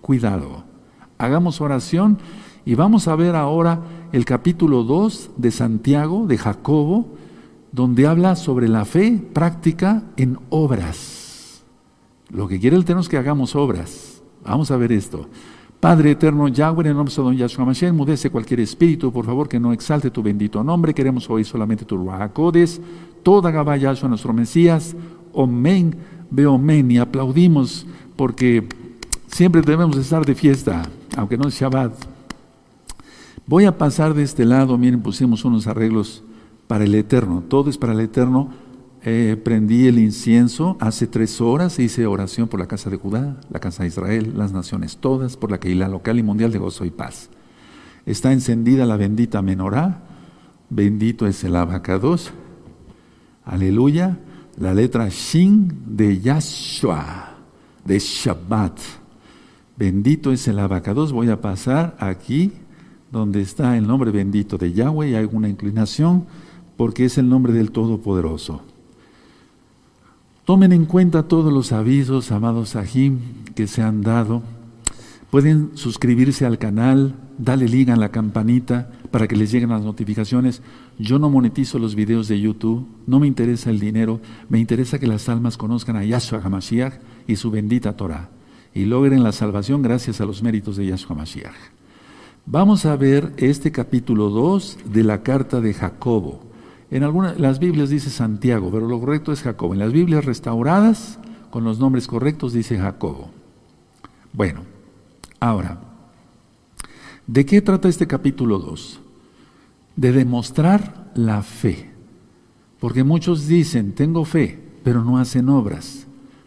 Cuidado. Hagamos oración y vamos a ver ahora el capítulo 2 de Santiago, de Jacobo, donde habla sobre la fe práctica en obras. Lo que quiere el Eterno es que hagamos obras. Vamos a ver esto. Padre eterno Yahweh, en el nombre de Don Yahshua Mashiach, mudece cualquier espíritu, por favor, que no exalte tu bendito nombre. Queremos oír solamente tu Ruajacodes, toda Gabá Yahshua, nuestro Mesías. Omen, omen, y aplaudimos porque siempre debemos estar de fiesta, aunque no es Shabbat. Voy a pasar de este lado, miren, pusimos unos arreglos para el Eterno, todo es para el Eterno eh, prendí el incienso hace tres horas, hice oración por la casa de Judá, la casa de Israel, las naciones todas, por la la local y mundial de gozo y paz. Está encendida la bendita menorá, bendito es el abacados, aleluya, la letra Shin de Yahshua, de Shabbat. Bendito es el abacados, voy a pasar aquí donde está el nombre bendito de Yahweh y hay una inclinación porque es el nombre del Todopoderoso. Tomen en cuenta todos los avisos, amados Sahim, que se han dado. Pueden suscribirse al canal, dale link a la campanita para que les lleguen las notificaciones. Yo no monetizo los videos de YouTube, no me interesa el dinero, me interesa que las almas conozcan a Yahshua HaMashiach y su bendita Torah y logren la salvación gracias a los méritos de Yahshua HaMashiach. Vamos a ver este capítulo 2 de la carta de Jacobo. En algunas las Biblias dice Santiago, pero lo correcto es Jacobo. En las Biblias restauradas, con los nombres correctos, dice Jacobo. Bueno, ahora, ¿de qué trata este capítulo 2? De demostrar la fe. Porque muchos dicen, tengo fe, pero no hacen obras.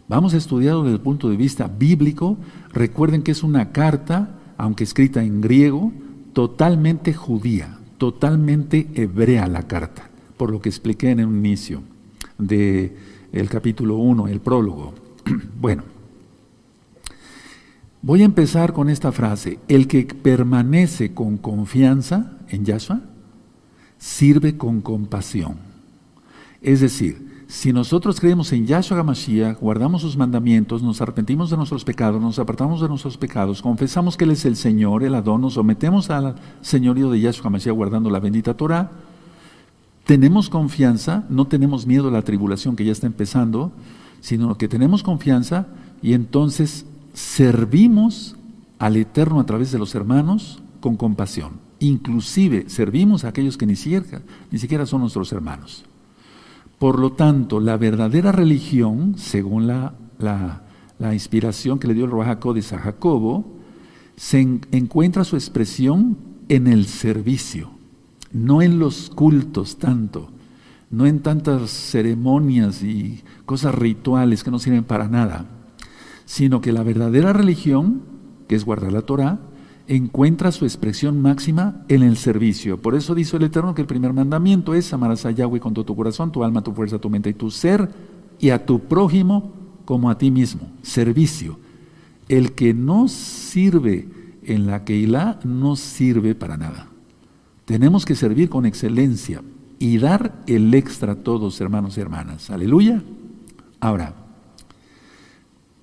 Vamos a estudiarlo desde el punto de vista bíblico. Recuerden que es una carta, aunque escrita en griego, totalmente judía, totalmente hebrea la carta por lo que expliqué en el inicio del el capítulo 1, el prólogo. Bueno, voy a empezar con esta frase. El que permanece con confianza en Yahshua, sirve con compasión. Es decir, si nosotros creemos en Yahshua HaMashiach, guardamos sus mandamientos, nos arrepentimos de nuestros pecados, nos apartamos de nuestros pecados, confesamos que Él es el Señor, el Adón, nos sometemos al señorío de Yahshua HaMashiach guardando la bendita Torah, tenemos confianza, no tenemos miedo a la tribulación que ya está empezando, sino que tenemos confianza y entonces servimos al Eterno a través de los hermanos con compasión. Inclusive servimos a aquellos que ni siquiera, ni siquiera son nuestros hermanos. Por lo tanto, la verdadera religión, según la, la, inspiración que le dio el Ruajacodes a Jacobo, se encuentra su expresión en el servicio no en los cultos tanto, no en tantas ceremonias y cosas rituales que no sirven para nada, sino que la verdadera religión, que es guardar la Torah, encuentra su expresión máxima en el servicio. Por eso dice el Eterno que el primer mandamiento es amarás a Yahweh con todo tu corazón, tu alma, tu fuerza, tu mente y tu ser, y a tu prójimo como a ti mismo. Servicio. El que no sirve en la Keilah no sirve para nada. Tenemos que servir con excelencia y dar el extra a todos, hermanos y hermanas. Aleluya. Ahora,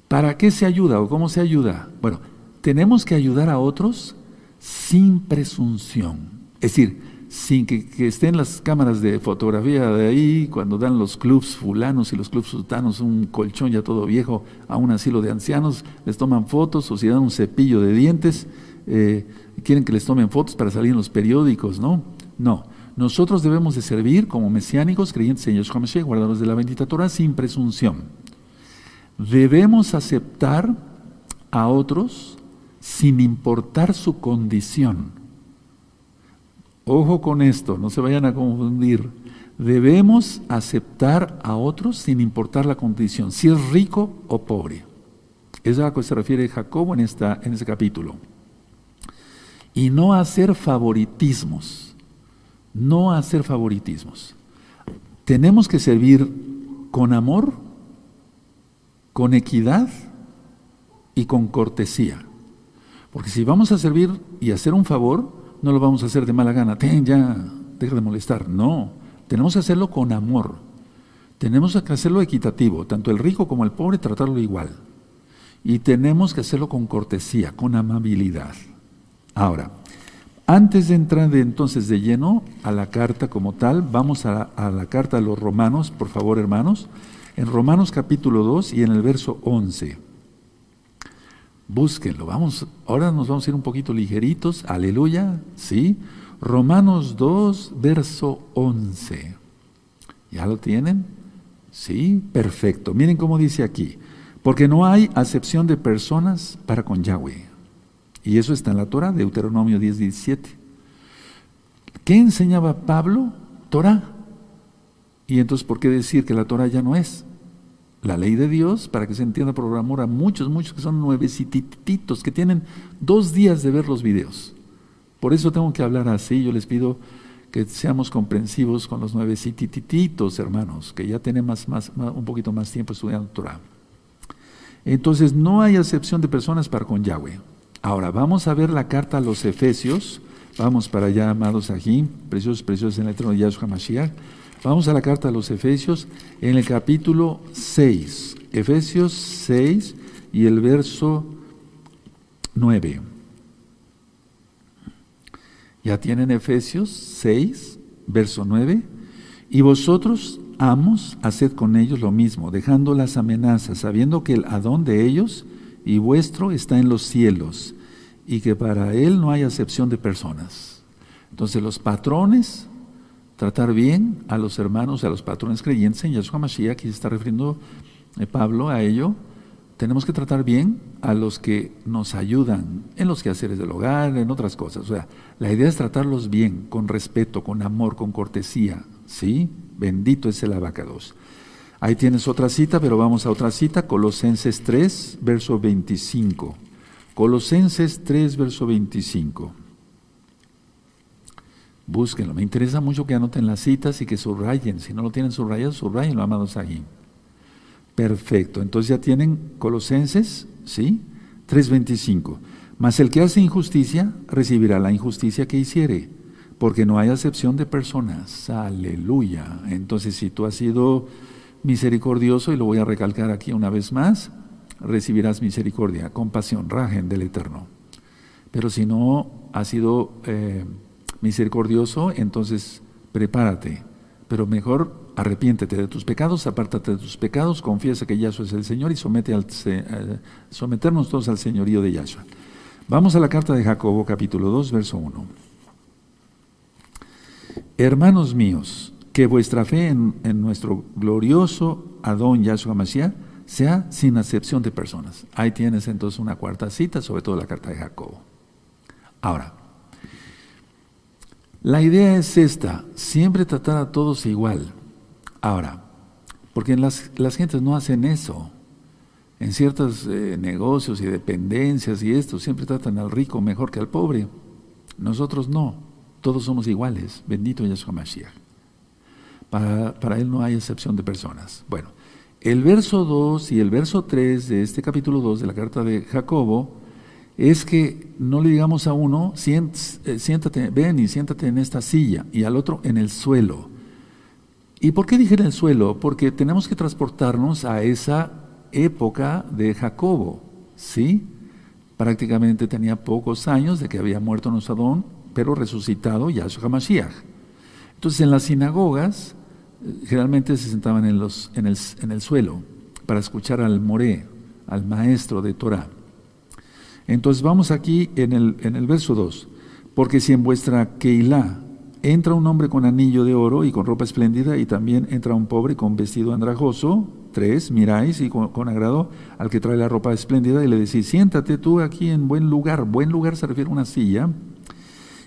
¿para qué se ayuda o cómo se ayuda? Bueno, tenemos que ayudar a otros sin presunción. Es decir, sin que, estén las cámaras de fotografía de ahí, cuando dan los clubs fulanos y los clubs sultanos un colchón ya todo viejo a un asilo de ancianos, les toman fotos o si dan un cepillo de dientes, eh, quieren que les tomen fotos para salir en los periódicos, ¿no? No. Nosotros debemos de servir como mesiánicos, creyentes en Yeshua Mashiach, guardadores de la bendita Torah, sin presunción. Debemos aceptar a otros sin importar su condición. Ojo con esto, no se vayan a confundir. Debemos aceptar a otros sin importar la condición, si es rico o pobre. Es a lo que se refiere Jacobo en, esta, en este capítulo y no hacer favoritismos, no hacer favoritismos. Tenemos que servir con amor, con equidad y con cortesía. Porque si vamos a servir y hacer un favor, no lo vamos a hacer de mala gana. Ten, ya, deja de molestar. No, tenemos que hacerlo con amor. Tenemos que hacerlo equitativo, tanto el rico como el pobre, tratarlo igual. Y tenemos que hacerlo con cortesía, con amabilidad. Ahora, antes de entrar de, entonces de lleno a la carta como tal, vamos a, a la carta de los romanos, por favor hermanos, en Romanos capítulo 2 y en el verso 11. Búsquenlo, vamos, ahora nos vamos a ir un poquito ligeritos, aleluya, ¿sí? Romanos 2, verso 11. ¿Ya lo tienen? Sí, perfecto. Miren cómo dice aquí, porque no hay acepción de personas para con Yahweh. Y eso está en la Torah, Deuteronomio 10, 17. ¿Qué enseñaba Pablo? Torah. Y entonces, ¿por qué decir que la Torah ya no es? La ley de Dios, para que se entienda por amor a muchos, muchos que son nuevecititos, que tienen dos días de ver los videos. Por eso tengo que hablar así, yo les pido que seamos comprensivos con los nuevecititos, hermanos, que ya tienen más, más, un poquito más tiempo estudiando Torah. Entonces, no hay acepción de personas para con Yahweh. Ahora, vamos a ver la carta a los Efesios. Vamos para allá, amados aquí, preciosos, preciosos en el trono de Yahshua Mashiach. Vamos a la carta a los Efesios en el capítulo 6. Efesios 6 y el verso 9. Ya tienen Efesios 6, verso 9. Y vosotros, amos, haced con ellos lo mismo, dejando las amenazas, sabiendo que el Adón de ellos y vuestro está en los cielos, y que para él no hay acepción de personas. Entonces los patrones tratar bien a los hermanos, a los patrones creyentes en Yahshua Mashiach, aquí se está refiriendo eh, Pablo a ello. Tenemos que tratar bien a los que nos ayudan en los quehaceres del hogar, en otras cosas. O sea, la idea es tratarlos bien, con respeto, con amor, con cortesía. ¿Sí? Bendito es el abacados. Ahí tienes otra cita, pero vamos a otra cita, Colosenses 3, verso 25. Colosenses 3, verso 25. Búsquenlo. Me interesa mucho que anoten las citas y que subrayen. Si no lo tienen subrayado, subrayenlo, amados ahí. Perfecto. Entonces ya tienen Colosenses, ¿sí? 3.25. Mas el que hace injusticia recibirá la injusticia que hiciere, porque no hay acepción de personas. Aleluya. Entonces si tú has sido misericordioso, y lo voy a recalcar aquí una vez más, recibirás misericordia, compasión, rajen del Eterno. Pero si no has sido... Eh, misericordioso, entonces prepárate. Pero mejor arrepiéntete de tus pecados, apártate de tus pecados, confiesa que Yahshua es el Señor y somete eh, someternos todos al señorío de Yahshua. Vamos a la carta de Jacobo, capítulo 2, verso 1. Hermanos míos, que vuestra fe en, nuestro glorioso Adón Yahshua Mashiach sea sin acepción de personas. Ahí tienes entonces una cuarta cita, sobre todo la carta de Jacobo. Ahora, la idea es esta, siempre tratar a todos igual. Ahora, porque las, las gentes no hacen eso. En ciertos eh, negocios y dependencias y esto, siempre tratan al rico mejor que al pobre. Nosotros no, todos somos iguales. Bendito Yahshua Mashiach. Para, para él no hay excepción de personas. Bueno, el verso 2 y el verso 3 de este capítulo 2 de la carta de Jacobo es que no le digamos a uno, eh, siéntate, ven y siéntate en esta silla, y al otro en el suelo. ¿Y por qué dije en el suelo? Porque tenemos que transportarnos a esa época de Jacobo, ¿sí? Prácticamente tenía pocos años de que había muerto Nosadón, pero resucitado Yahshua Mashiach. Entonces en las sinagogas eh, generalmente se sentaban en, los, en, el, en el suelo para escuchar al moré, al maestro de Torah. Entonces vamos aquí en el, en el verso 2. Porque si en vuestra Keilah entra un hombre con anillo de oro y con ropa espléndida, y también entra un pobre con vestido andrajoso, tres, miráis y con, agrado al que trae la ropa espléndida y le decís, siéntate tú aquí en buen lugar. Buen lugar se refiere a una silla.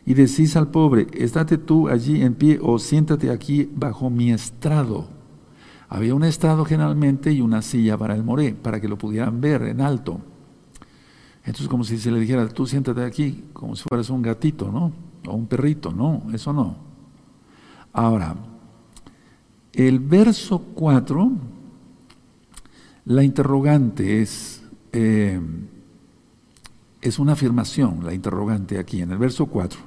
Y decís al pobre, estate tú allí en pie o siéntate aquí bajo mi estrado. Había un estrado generalmente y una silla para el moré, para que lo pudieran ver en alto. Entonces, como si se le dijera, tú siéntate aquí, como si fueras un gatito, ¿no? O un perrito, no, eso no. Ahora, el verso 4, la interrogante es, eh, es una afirmación, la interrogante aquí, en el verso 4.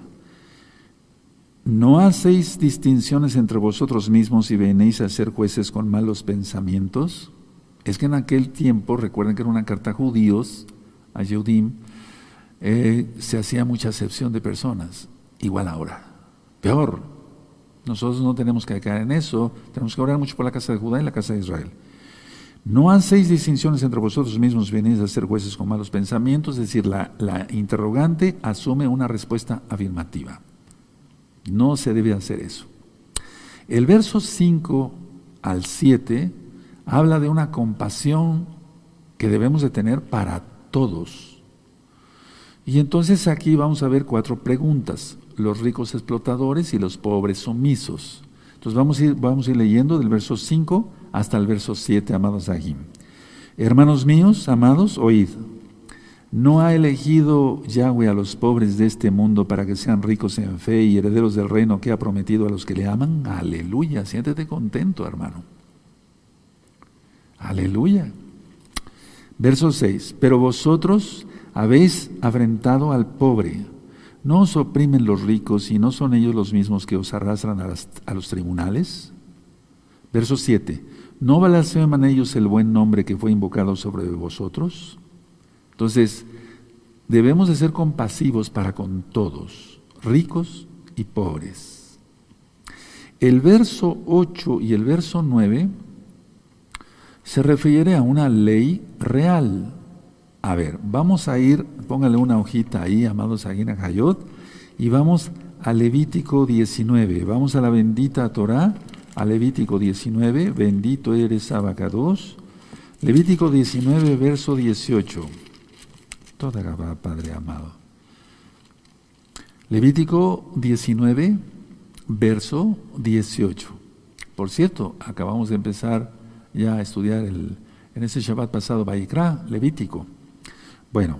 ¿No hacéis distinciones entre vosotros mismos y venéis a ser jueces con malos pensamientos? Es que en aquel tiempo, recuerden que era una carta judíos, a Yehudim, eh, se hacía mucha acepción de personas, igual ahora. Peor, nosotros no tenemos que caer en eso, tenemos que orar mucho por la casa de Judá y la casa de Israel. No hacéis distinciones entre vosotros mismos, venís a ser jueces con malos pensamientos, es decir, la, la interrogante asume una respuesta afirmativa. No se debe hacer eso. El verso 5 al 7 habla de una compasión que debemos de tener para todos. Y entonces aquí vamos a ver cuatro preguntas, los ricos explotadores y los pobres sumisos. Entonces vamos a ir, vamos a ir leyendo del verso 5 hasta el verso 7, amados Ahim. Hermanos míos, amados, oíd. ¿No ha elegido Yahweh a los pobres de este mundo para que sean ricos en fe y herederos del reino que ha prometido a los que le aman? Aleluya, siéntete contento, hermano. Aleluya. Verso 6. Pero vosotros habéis afrentado al pobre. ¿No os oprimen los ricos y no son ellos los mismos que os arrastran a, los tribunales? Verso 7. ¿No blasfeman ellos el buen nombre que fue invocado sobre vosotros? Entonces, debemos de ser compasivos para con todos, ricos y pobres. El verso 8 y el verso 9 se refiere a una ley real. A ver, vamos a ir, póngale una hojita ahí, amados Aguina Hayot, y vamos a Levítico 19. Vamos a la bendita Torah a Levítico 19, bendito eres Abacados. Levítico 19, verso 18. Toda Gabá, Padre amado. Levítico 19, verso 18. Por cierto, acabamos de empezar ya estudiar el, en ese Shabbat pasado, Baikra, Levítico. Bueno,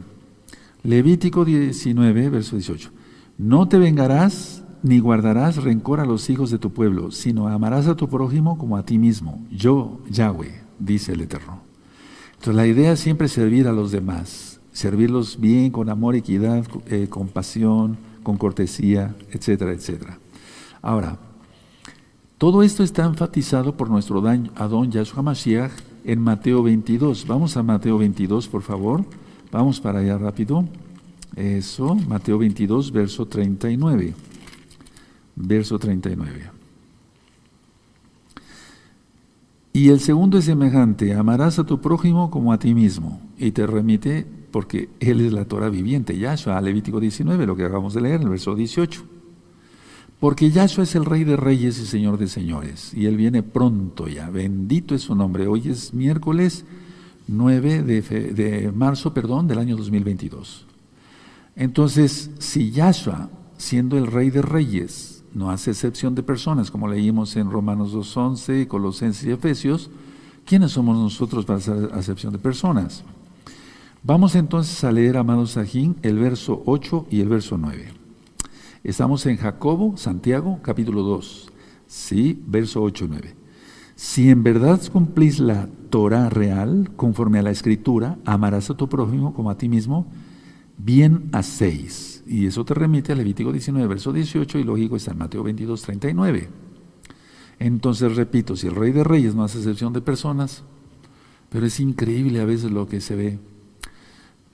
Levítico 19, verso 18. No te vengarás ni guardarás rencor a los hijos de tu pueblo, sino amarás a tu prójimo como a ti mismo. Yo, Yahweh, dice el Eterno. Entonces la idea es siempre servir a los demás, servirlos bien, con amor, equidad, eh, compasión, con cortesía, etcétera, etcétera. Ahora, todo esto está enfatizado por nuestro Adón Yahshua Mashiach en Mateo 22. Vamos a Mateo 22, por favor. Vamos para allá rápido. Eso, Mateo 22, verso 39 verso 39. Y el segundo es semejante, amarás a tu prójimo como a ti mismo. Y te remite, porque Él es la Torah viviente, Yahshua, Levítico 19, lo que acabamos de leer el verso 18. Porque Yahshua es el Rey de Reyes y Señor de Señores, y Él viene pronto ya, bendito es su nombre. Hoy es miércoles 9 de, de marzo perdón, del año 2022. Entonces, si Yahshua, siendo el Rey de Reyes, no hace excepción de personas, como leímos en Romanos 2.11, Colosenses y Efesios. ¿Quiénes somos nosotros para hacer acepción de personas? Vamos entonces a leer, amados Sajín, el verso 8 y el verso 9. Estamos en Jacobo, Santiago, capítulo 2. Sí, verso 8 y 9. Si en verdad cumplís la Torah real, conforme a la Escritura, amarás a tu prójimo como a ti mismo, bien hacéis y eso te remite a Levítico 19, verso 18, y lógico está en Mateo 22, 39. Entonces, repito, si el rey de reyes no hace excepción de personas, pero es increíble a veces lo que se ve.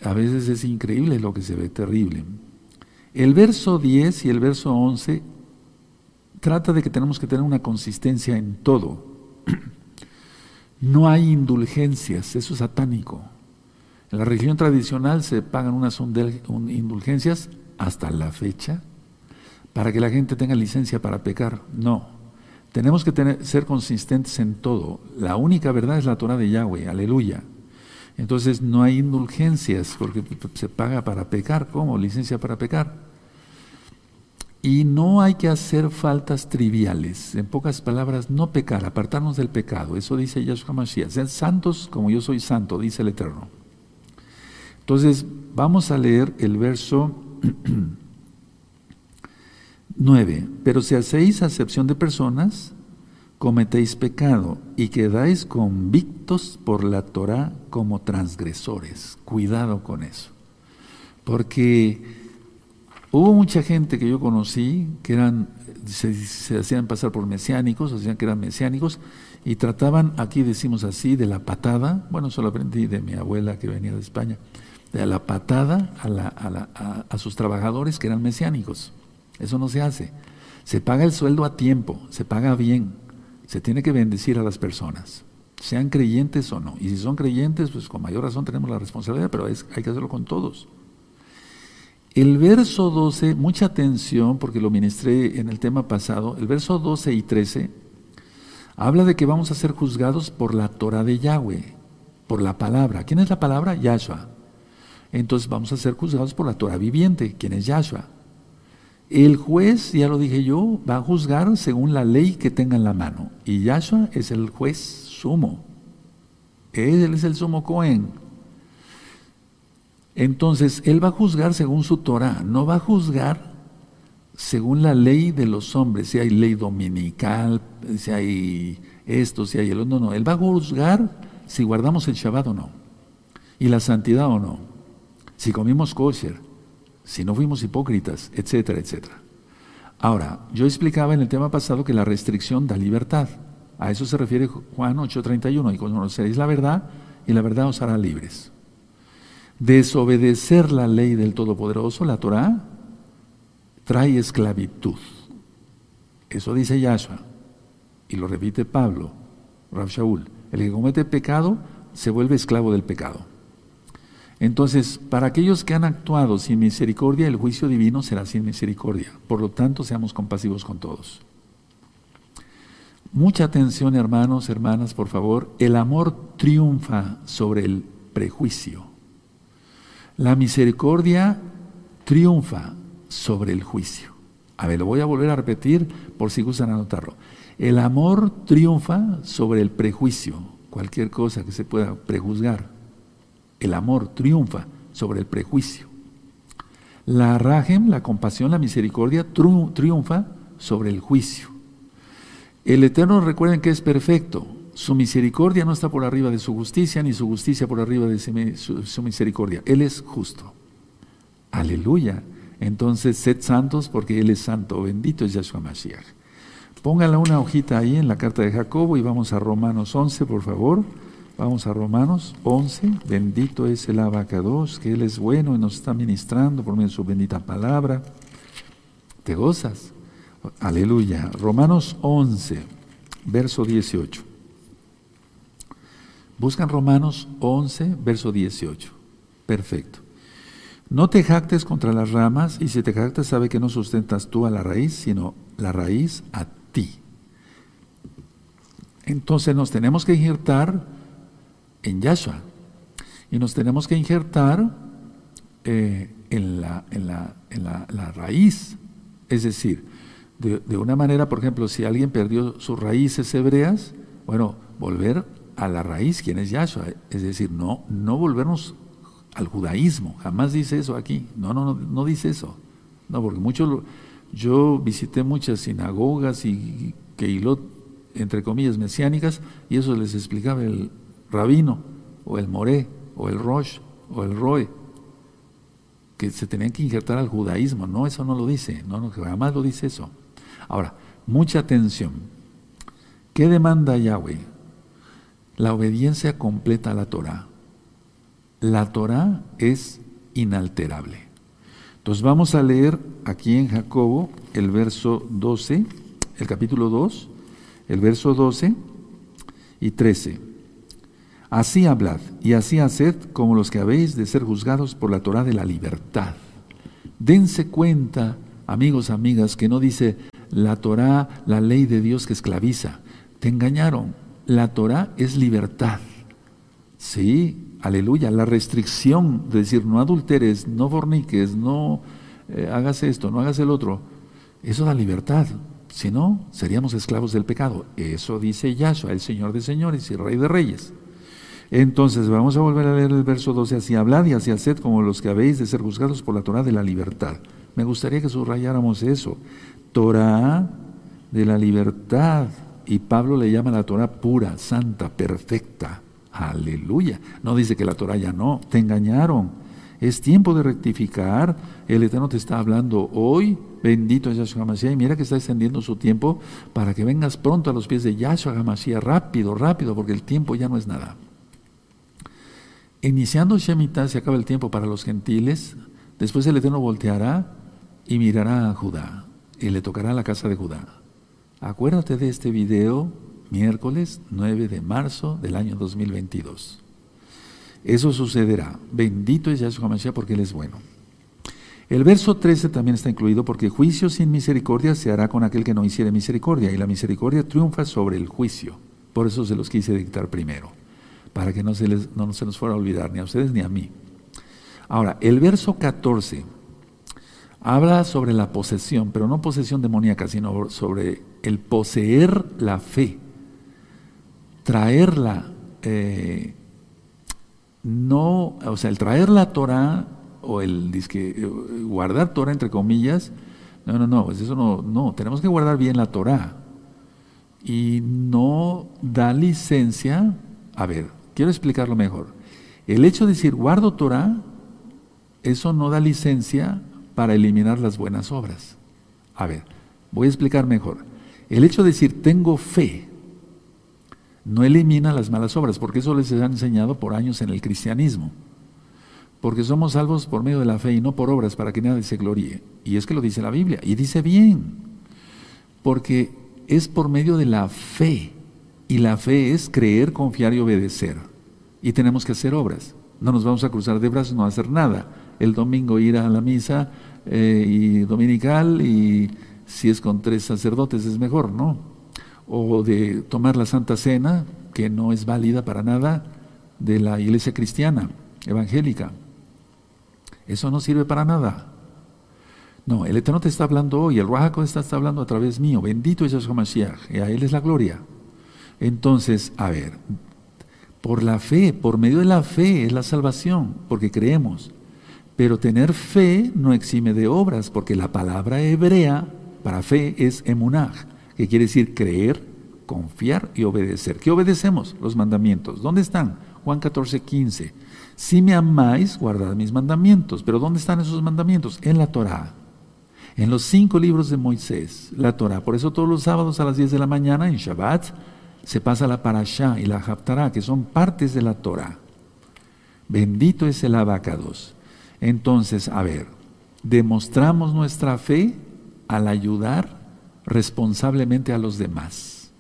A veces es increíble lo que se ve, terrible. El verso 10 y el verso 11 trata de que tenemos que tener una consistencia en todo. No hay indulgencias, eso es satánico. En la religión tradicional se pagan unas indulgencias hasta la fecha para que la gente tenga licencia para pecar. No. Tenemos que ser consistentes en todo. La única verdad es la Torah de Yahweh. Aleluya. Entonces no hay indulgencias porque se paga para pecar. ¿Cómo? Licencia para pecar. Y no hay que hacer faltas triviales. En pocas palabras, no pecar, apartarnos del pecado. Eso dice Yahshua Mashiach. Sean santos como yo soy santo, dice el Eterno. Entonces, vamos a leer el verso 9. Pero si hacéis acepción de personas, cometéis pecado y quedáis convictos por la Torah como transgresores. Cuidado con eso. Porque hubo mucha gente que yo conocí que eran, se, hacían pasar por mesiánicos, hacían que eran mesiánicos, y trataban, aquí decimos así, de la patada, bueno, eso lo aprendí de mi abuela que venía de España, de la patada a, a sus trabajadores que eran mesiánicos. Eso no se hace. Se paga el sueldo a tiempo, se paga bien, se tiene que bendecir a las personas, sean creyentes o no. Y si son creyentes, pues con mayor razón tenemos la responsabilidad, pero hay que hacerlo con todos. El verso 12, mucha atención porque lo ministré en el tema pasado, el verso 12 y 13 habla de que vamos a ser juzgados por la Torah de Yahweh, por la palabra. ¿Quién es la palabra? Yahshua. Entonces vamos a ser juzgados por la Torah viviente. ¿Quién es Yahshua? El juez, ya lo dije yo, va a juzgar según la ley que tenga en la mano. Y Yahshua es el juez sumo. Él es el sumo Cohen. Entonces, él va a juzgar según su Torah, no va a juzgar según la ley de los hombres, si hay ley dominical, si hay esto, si hay el otro, no, no. Él va a juzgar si guardamos el Shabbat o no, y la santidad o no, si comimos kosher, si no fuimos hipócritas, etcétera, etcétera. Ahora, yo explicaba en el tema pasado que la restricción da libertad. A eso se refiere Juan 8:31, y conoceréis la verdad, y la verdad os hará libres. Desobedecer la ley del Todopoderoso, la Torah, trae esclavitud. Eso dice Yahshua, y lo repite Pablo, Rav Shaul. El que comete pecado se vuelve esclavo del pecado. Entonces, para aquellos que han actuado sin misericordia, el juicio divino será sin misericordia. Por lo tanto, seamos compasivos con todos. Mucha atención, hermanos, hermanas, por favor. El amor triunfa sobre el prejuicio. La misericordia triunfa sobre el juicio. A ver, lo voy a volver a repetir por si gustan anotarlo. El amor triunfa sobre el prejuicio, cualquier cosa que se pueda prejuzgar. El amor triunfa sobre el prejuicio. La rajem, la compasión, la misericordia triunfa sobre el juicio. El Eterno recuerden que es perfecto. Su misericordia no está por arriba de su justicia, ni su justicia por arriba de su, misericordia. Él es justo. Aleluya. Entonces, sed santos porque Él es santo. Bendito es Yahshua Mashiach. Póngale una hojita ahí en la carta de Jacobo y vamos a Romanos 11, por favor. Vamos a Romanos 11. Bendito es el abacados, que Él es bueno y nos está ministrando por medio de su bendita palabra. ¿Te gozas? Aleluya. Romanos 11, verso 18. Buscan Romanos 11, verso 18. Perfecto. No te jactes contra las ramas, y si te jactas, sabe que no sustentas tú a la raíz, sino la raíz a ti. Entonces nos tenemos que injertar en Yahshua. Y nos tenemos que injertar eh, en, la, en, la, en la, raíz. Es decir, de, de, una manera, por ejemplo, si alguien perdió sus raíces hebreas, bueno, volver a la raíz, ¿quién es Yahshua? Es decir, no, no volvernos al judaísmo. Jamás dice eso aquí. No, no, no, no dice eso. No, porque muchos, yo visité muchas sinagogas y keilot, entre comillas, mesiánicas, y eso les explicaba el, rabino, o el moré, o el rosh, o el roe, que se tenían que injertar al judaísmo. No, eso no lo dice, no, no, jamás lo dice eso. Ahora, mucha atención. ¿Qué demanda Yahweh? La obediencia completa a la Torah. La Torah es inalterable. Entonces vamos a leer aquí en Jacobo el verso 12, el capítulo 2, el verso 12 y 13. Así hablad y así haced como los que habéis de ser juzgados por la Torah de la libertad. Dense cuenta, amigos, amigas, que no dice la Torah, la ley de Dios que esclaviza. Te engañaron. La Torah es libertad. Sí, aleluya. La restricción de decir no adulteres, no forniques, no eh, hagas esto, no hagas el otro, eso da libertad. Si no, seríamos esclavos del pecado. Eso dice Yahshua, el Señor de señores y Rey de reyes. Entonces, vamos a volver a leer el verso 12. Así hablad y así haced como los que habéis de ser juzgados por la Torah de la libertad. Me gustaría que subrayáramos eso. Torah de la libertad. Y Pablo le llama la Torah pura, santa, perfecta. Aleluya. No dice que la Torah ya no. Te engañaron. Es tiempo de rectificar. El Eterno te está hablando hoy. Bendito es Yahshua Hamashiach. Y mira que está extendiendo su tiempo para que vengas pronto a los pies de Yahshua Hamashiach. Rápido, rápido, porque el tiempo ya no es nada. Iniciando Shemitah se acaba el tiempo para los gentiles. Después el Eterno volteará y mirará a Judá. Y le tocará la casa de Judá. Acuérdate de este video miércoles 9 de marzo del año 2022. Eso sucederá. Bendito es Yahshua Mashiach porque Él es bueno. El verso 13 también está incluido porque juicio sin misericordia se hará con aquel que no hiciere misericordia y la misericordia triunfa sobre el juicio. Por eso se los quise dictar primero, para que no se, les, no se nos fuera a olvidar ni a ustedes ni a mí. Ahora, el verso 14 habla sobre la posesión, pero no posesión demoníaca, sino sobre el poseer la fe, traerla eh, no, o sea, el traer la Torah o el disque, guardar Torah entre comillas, no, no, no, pues eso no, no, tenemos que guardar bien la Torah. Y no da licencia, a ver, quiero explicarlo mejor. El hecho de decir guardo Torah, eso no da licencia para eliminar las buenas obras. A ver, voy a explicar mejor. El hecho de decir tengo fe, no elimina las malas obras, porque eso les ha enseñado por años en el cristianismo. Porque somos salvos por medio de la fe y no por obras para que nadie se gloríe. Y es que lo dice la Biblia, y dice bien, porque es por medio de la fe. Y la fe es creer, confiar y obedecer. Y tenemos que hacer obras. No nos vamos a cruzar de brazos, no hacer nada. El domingo ir a la misa eh, y dominical y si es con tres sacerdotes es mejor, ¿no? o de tomar la Santa Cena, que no es válida para nada, de la iglesia cristiana, evangélica. Eso no sirve para nada. No, el Eterno te está hablando hoy, el Ruajaco está, está hablando a través mío. Bendito es Yahshua Mashiach, y a Él es la gloria. Entonces, a ver, por la fe, por medio de la fe es la salvación, porque creemos. Pero tener fe no exime de obras, porque la palabra hebrea para fe es emunaj que quiere decir creer, confiar y obedecer. ¿Qué obedecemos? Los mandamientos. ¿Dónde están? Juan 14, 15. Si me amáis, guardad mis mandamientos. Pero ¿dónde están esos mandamientos? En la Torah. En los cinco libros de Moisés, la Torah. Por eso todos los sábados a las 10 de la mañana, en Shabbat, se pasa la Parashá y la Haftarah, que son partes de la Torah. Bendito es el abacados. Entonces, a ver, demostramos nuestra fe al ayudar responsablemente a los demás,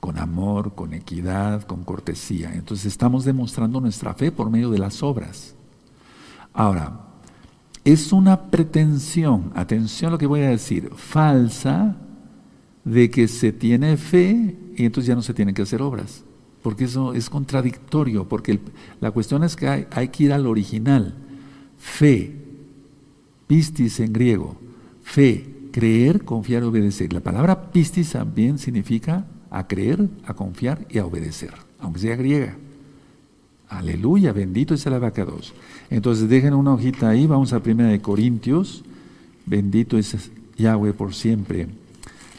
con amor, con equidad, con cortesía. Entonces estamos demostrando nuestra fe por medio de las obras. Ahora, es una pretensión, atención a lo que voy a decir, falsa de que se tiene fe y entonces ya no se tienen que hacer obras. Porque eso es contradictorio, porque la cuestión es que hay, hay que ir al original. Fe, pistis en griego, fe, creer, confiar, obedecer. La palabra pistis también significa a creer, a confiar y a obedecer, aunque sea griega. Aleluya, bendito es el abacados. Entonces dejen una hojita ahí, vamos a Primera de Corintios, bendito es Yahweh por siempre.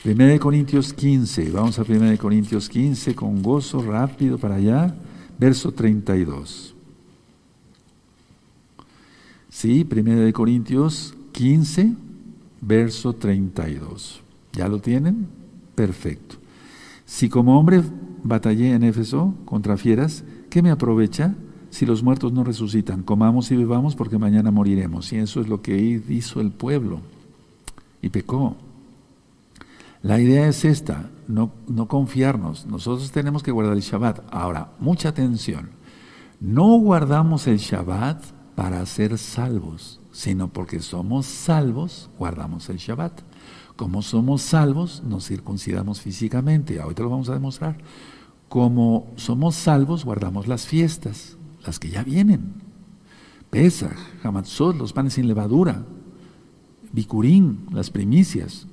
Primera de Corintios 15, vamos a Primera de Corintios 15 con gozo rápido para allá, verso 32. Sí, Primera de Corintios 15, verso 32. ¿Ya lo tienen? Perfecto. Si como hombre batallé en Éfeso contra fieras, ¿qué me aprovecha si los muertos no resucitan? Comamos y bebamos porque mañana moriremos. Y eso es lo que hizo el pueblo. Y pecó. La idea es esta, no, no confiarnos. Nosotros tenemos que guardar el Shabbat. Ahora, mucha atención. No guardamos el Shabbat para ser salvos sino porque somos salvos, guardamos el Shabbat. Como somos salvos, nos circuncidamos físicamente. Ahorita lo vamos a demostrar. Como somos salvos, guardamos las fiestas, las que ya vienen. Pesach, Hamatzot, los panes sin levadura, Bikurín, las primicias.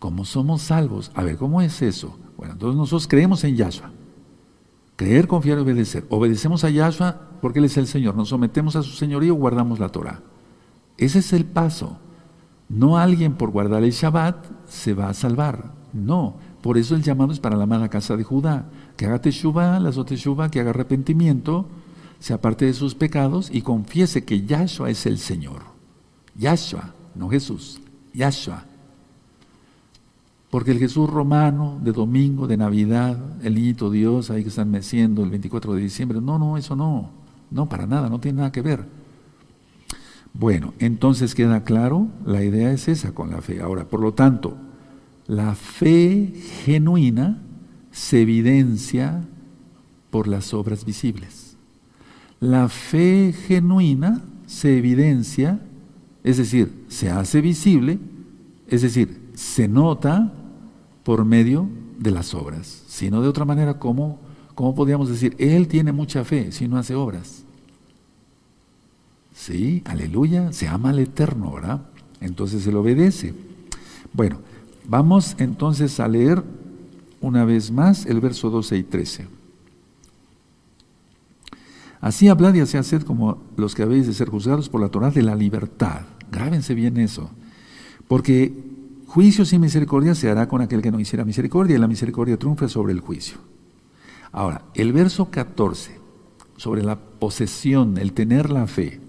Como somos salvos, a ver, ¿cómo es eso? Bueno, entonces nosotros creemos en Yahshua. Creer, confiar y obedecer. Obedecemos a Yahshua porque Él es el Señor. Nos sometemos a su señorío, guardamos la Torah. Ese es el paso. No alguien por guardar el Shabbat se va a salvar. No. Por eso el llamado es para la amada casa de Judá. Que haga teshuva, la teshuva, que haga arrepentimiento, se aparte de sus pecados y confiese que Yahshua es el Señor. Yahshua, no Jesús, Yahshua. Porque el Jesús romano de domingo, de Navidad, el niñito Dios ahí que están meciendo el 24 de diciembre, no, no, eso no, no, para nada, no tiene nada que ver. Bueno, entonces queda claro, la idea es esa con la fe. Ahora, por lo tanto, la fe genuina se evidencia por las obras visibles. La fe genuina se evidencia, es decir, se hace visible, es decir, se nota por medio de las obras. Si no de otra manera, ¿cómo, ¿cómo podríamos decir? Él tiene mucha fe si no hace obras. Sí, aleluya, se ama al eterno, ¿verdad? Entonces se le obedece. Bueno, vamos entonces a leer una vez más el verso 12 y 13. Así hablad y así haced como los que habéis de ser juzgados por la Torah de la libertad. Grábense bien eso. Porque juicio sin misericordia se hará con aquel que no hiciera misericordia y la misericordia triunfa sobre el juicio. Ahora, el verso 14, sobre la posesión, el tener la fe.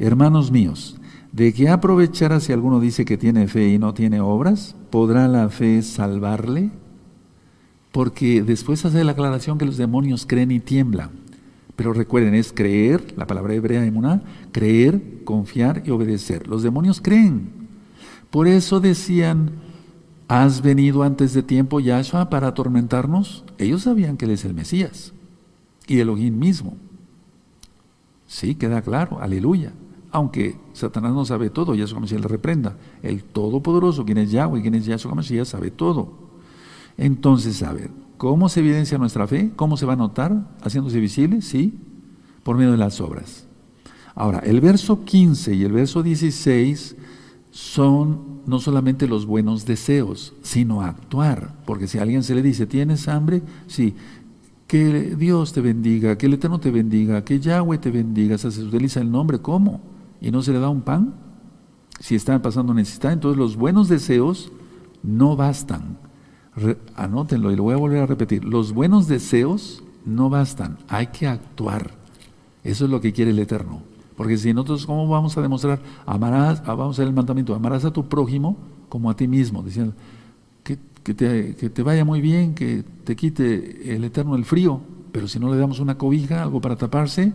Hermanos míos, ¿de qué aprovechará si alguno dice que tiene fe y no tiene obras? ¿Podrá la fe salvarle? Porque después hace la aclaración que los demonios creen y tiemblan. Pero recuerden, es creer, la palabra hebrea emuná, creer, confiar y obedecer. Los demonios creen. Por eso decían, ¿has venido antes de tiempo, Yahshua, para atormentarnos? Ellos sabían que Él es el Mesías y Elohim mismo. Sí, queda claro, aleluya. Aunque Satanás no sabe todo, Yahshua Mesías le reprenda. El Todopoderoso, quien es Yahweh, quien es Yahshua Mesías, sabe todo. Entonces, a ver, ¿Cómo se evidencia nuestra fe? ¿Cómo se va a notar? Haciéndose visible, sí, por medio de las obras. Ahora, el verso 15 y el verso 16 son no solamente los buenos deseos, sino actuar. Porque si a alguien se le dice, ¿tienes hambre? Sí, que Dios te bendiga, que el Eterno te bendiga, que Yahweh te bendiga, se utiliza el nombre, ¿cómo? ¿Y no se le da un pan? Si está pasando necesidad, entonces los buenos deseos no bastan anótenlo y lo voy a volver a repetir, los buenos deseos no bastan, hay que actuar. Eso es lo que quiere el Eterno. Porque si nosotros, ¿cómo vamos a demostrar? Amarás, ah, vamos a hacer el mandamiento, amarás a tu prójimo como a ti mismo, diciendo que, que, te, que te vaya muy bien, que te quite el Eterno el frío, pero si no le damos una cobija, algo para taparse.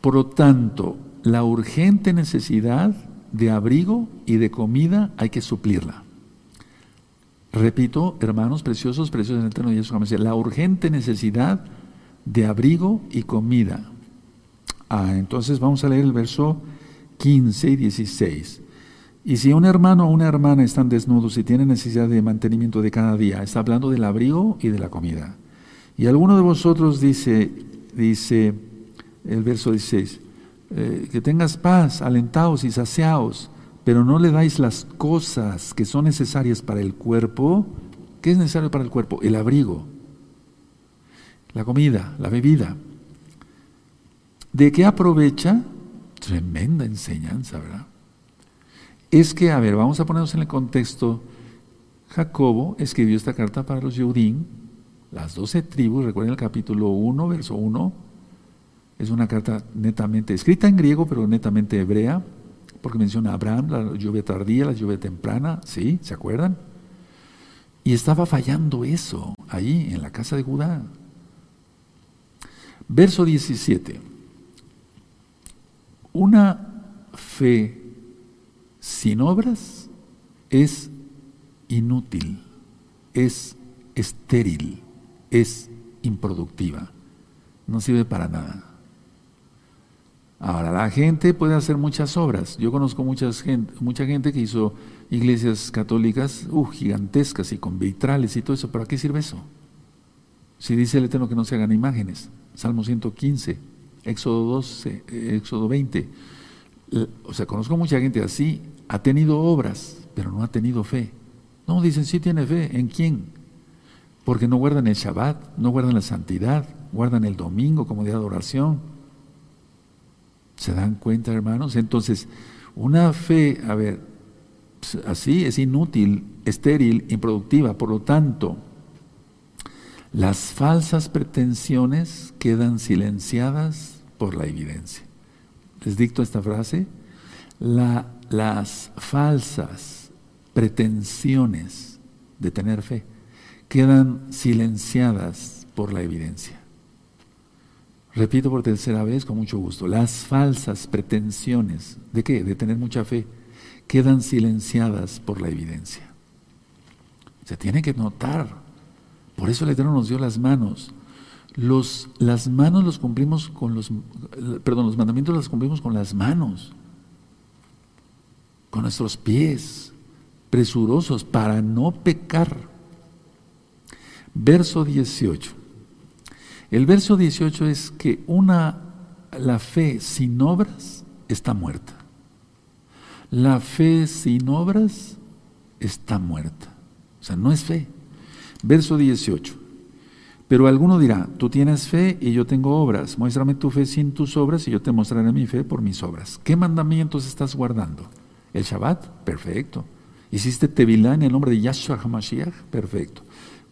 Por lo tanto, la urgente necesidad de abrigo y de comida hay que suplirla. Repito, hermanos preciosos, preciosos en el eterno Jesús, la urgente necesidad de abrigo y comida. Ah, entonces vamos a leer el verso 15 y 16. Y si un hermano o una hermana están desnudos y tienen necesidad de mantenimiento de cada día, está hablando del abrigo y de la comida. Y alguno de vosotros dice, dice el verso 16, eh, que tengas paz, alentados y saciados pero no le dais las cosas que son necesarias para el cuerpo, ¿qué es necesario para el cuerpo? El abrigo, la comida, la bebida. ¿De qué aprovecha? Tremenda enseñanza, ¿verdad? Es que, a ver, vamos a ponernos en el contexto. Jacobo escribió esta carta para los Yehudim, las doce tribus, recuerden el capítulo 1, verso 1. Es una carta netamente escrita en griego, pero netamente hebrea porque menciona a Abraham, la lluvia tardía, la lluvia temprana, ¿sí? ¿Se acuerdan? Y estaba fallando eso ahí en la casa de Judá. Verso 17. Una fe sin obras es inútil, es estéril, es improductiva, no sirve para nada. Ahora, la gente puede hacer muchas obras. Yo conozco gente, mucha gente que hizo iglesias católicas uh, gigantescas y con vitrales y todo eso. ¿Para qué sirve eso? Si dice el Eterno que no se hagan imágenes. Salmo 115, Éxodo 12, eh, Éxodo 20. O sea, conozco mucha gente así. Ha tenido obras, pero no ha tenido fe. No, dicen, sí tiene fe. ¿En quién? Porque no guardan el Shabbat, no guardan la santidad, guardan el domingo como día de adoración ¿Se dan cuenta, hermanos? Entonces, una fe, a ver, así es inútil, estéril, improductiva. Por lo tanto, las falsas pretensiones quedan silenciadas por la evidencia. Les dicto esta frase. las falsas pretensiones de tener fe quedan silenciadas por la evidencia. Repito por tercera vez con mucho gusto, las falsas pretensiones de qué? De tener mucha fe, quedan silenciadas por la evidencia. Se tiene que notar. Por eso el Eterno nos dio las manos. Los, las manos los cumplimos con los, perdón, los mandamientos los cumplimos con las manos, con nuestros pies, presurosos para no pecar. Verso 18. El verso 18 es que una, la fe sin obras está muerta. La fe sin obras está muerta. O sea, no es fe. Verso 18. Pero alguno dirá, tú tienes fe y yo tengo obras. Muéstrame tu fe sin tus obras y yo te mostraré mi fe por mis obras. ¿Qué mandamientos estás guardando? ¿El Shabbat? Perfecto. ¿Hiciste Tevilá en el nombre de Yahshua HaMashiach? Perfecto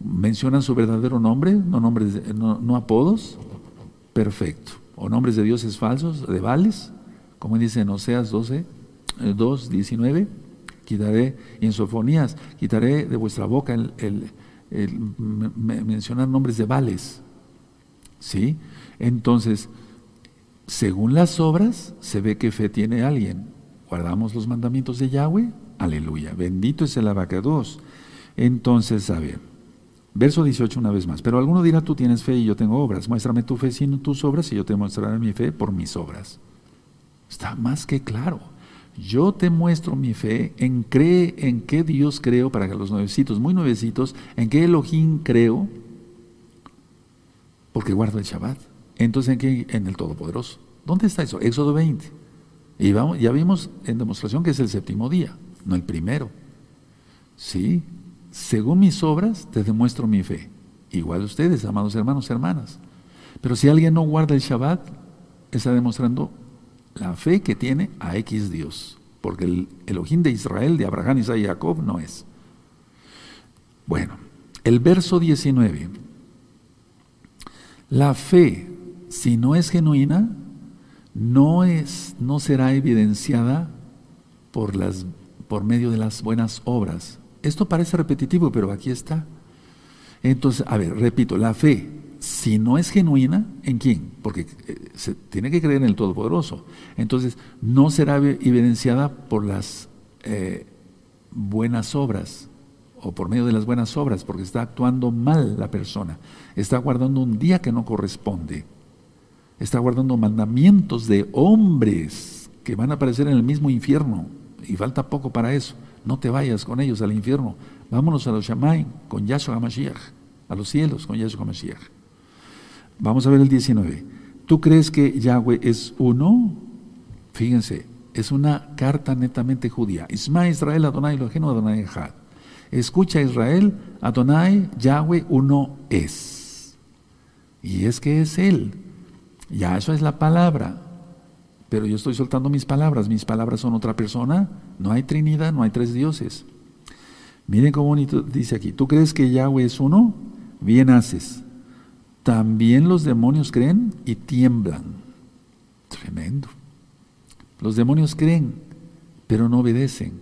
mencionan su verdadero nombre, no, nombres no, apodos, perfecto. O nombres de dioses falsos, de vales, como dice en Oseas 12, 2, 19, quitaré, y en Sofonías, quitaré de vuestra boca el, mencionar nombres de vales. ¿Sí? Entonces, según las obras, se ve que fe tiene alguien. Guardamos los mandamientos de Yahweh, aleluya. Bendito es el abacados. Entonces, a ver, Verso 18 una vez más. Pero alguno dirá, tú tienes fe y yo tengo obras. Muéstrame tu fe sin tus obras y yo te mostraré mi fe por mis obras. Está más que claro. Yo te muestro mi fe en cree en qué Dios creo para que los nuevecitos, muy nuevecitos, en qué Elohim creo, porque guardo el Shabbat. Entonces, ¿en qué? En el Todopoderoso. ¿Dónde está eso? Éxodo 20. Y vamos, ya vimos en demostración que es el séptimo día, no el primero. Sí, según mis obras te demuestro mi fe. Igual ustedes, amados hermanos, hermanas. Pero si alguien no guarda el Shabbat, está demostrando la fe que tiene a X Dios. Porque el Elohim de Israel, de Abraham, Isaac y Jacob no es. Bueno, el verso 19. La fe, si no es genuina, no, es, no será evidenciada por, las, por medio de las buenas obras, esto parece repetitivo, pero aquí está. Entonces, a ver, repito, la fe, si no es genuina, ¿en quién? Porque eh, se tiene que creer en el Todopoderoso. Entonces, no será evidenciada por las eh, buenas obras o por medio de las buenas obras, porque está actuando mal la persona. Está guardando un día que no corresponde. Está guardando mandamientos de hombres que van a aparecer en el mismo infierno. Y falta poco para eso. No te vayas con ellos al infierno. Vámonos a los Shammai con Yahshua HaMashiach, a los cielos con Yahshua HaMashiach. Vamos a ver el 19. ¿Tú crees que Yahweh es uno? Fíjense, es una carta netamente judía. Isma Israel Adonai Adonai. Escucha Israel, Adonai, Yahweh uno es. Y es que es Él. Yahshua es la palabra pero yo estoy soltando mis palabras, mis palabras son otra persona, no hay Trinidad, no hay tres dioses. Miren cómo bonito dice aquí, ¿tú crees que Yahweh es uno? Bien haces. También los demonios creen y tiemblan. Tremendo. Los demonios creen, pero no obedecen.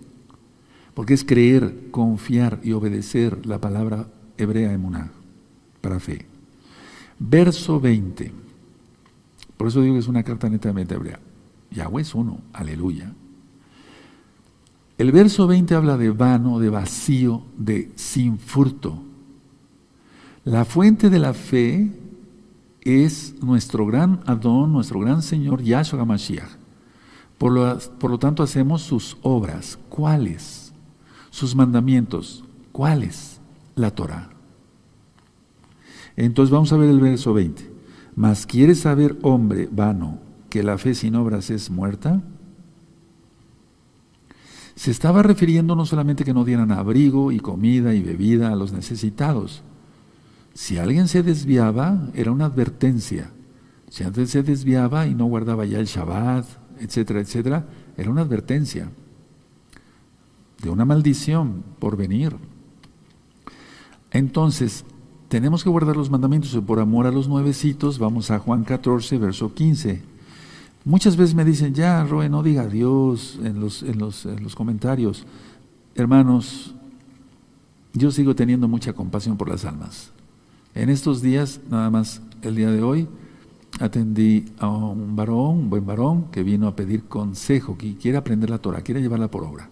Porque es creer, confiar y obedecer la palabra hebrea emuná para fe. Verso 20. Por eso digo que es una carta netamente hebrea. Yahweh es uno, aleluya. El verso 20 habla de vano, de vacío, de sin furto. La fuente de la fe es nuestro gran Adón, nuestro gran Señor Yahshua HaMashiach. Por lo, por lo tanto hacemos sus obras. ¿Cuáles? Sus mandamientos. ¿Cuáles? La Torah. Entonces vamos a ver el verso 20. Mas quieres saber, hombre vano, que la fe sin obras es muerta? Se estaba refiriendo no solamente que no dieran abrigo y comida y bebida a los necesitados. Si alguien se desviaba, era una advertencia. Si alguien se desviaba y no guardaba ya el Shabbat, etcétera, etcétera, era una advertencia de una maldición por venir. Entonces, tenemos que guardar los mandamientos por amor a los nuevecitos, vamos a Juan 14, verso 15. Muchas veces me dicen, ya, Roe, no diga Dios en los, en los, en los comentarios. Hermanos, yo sigo teniendo mucha compasión por las almas. En estos días, nada más el día de hoy, atendí a un varón, un buen varón, que vino a pedir consejo, que quiere aprender la Torah, quiere llevarla por obra.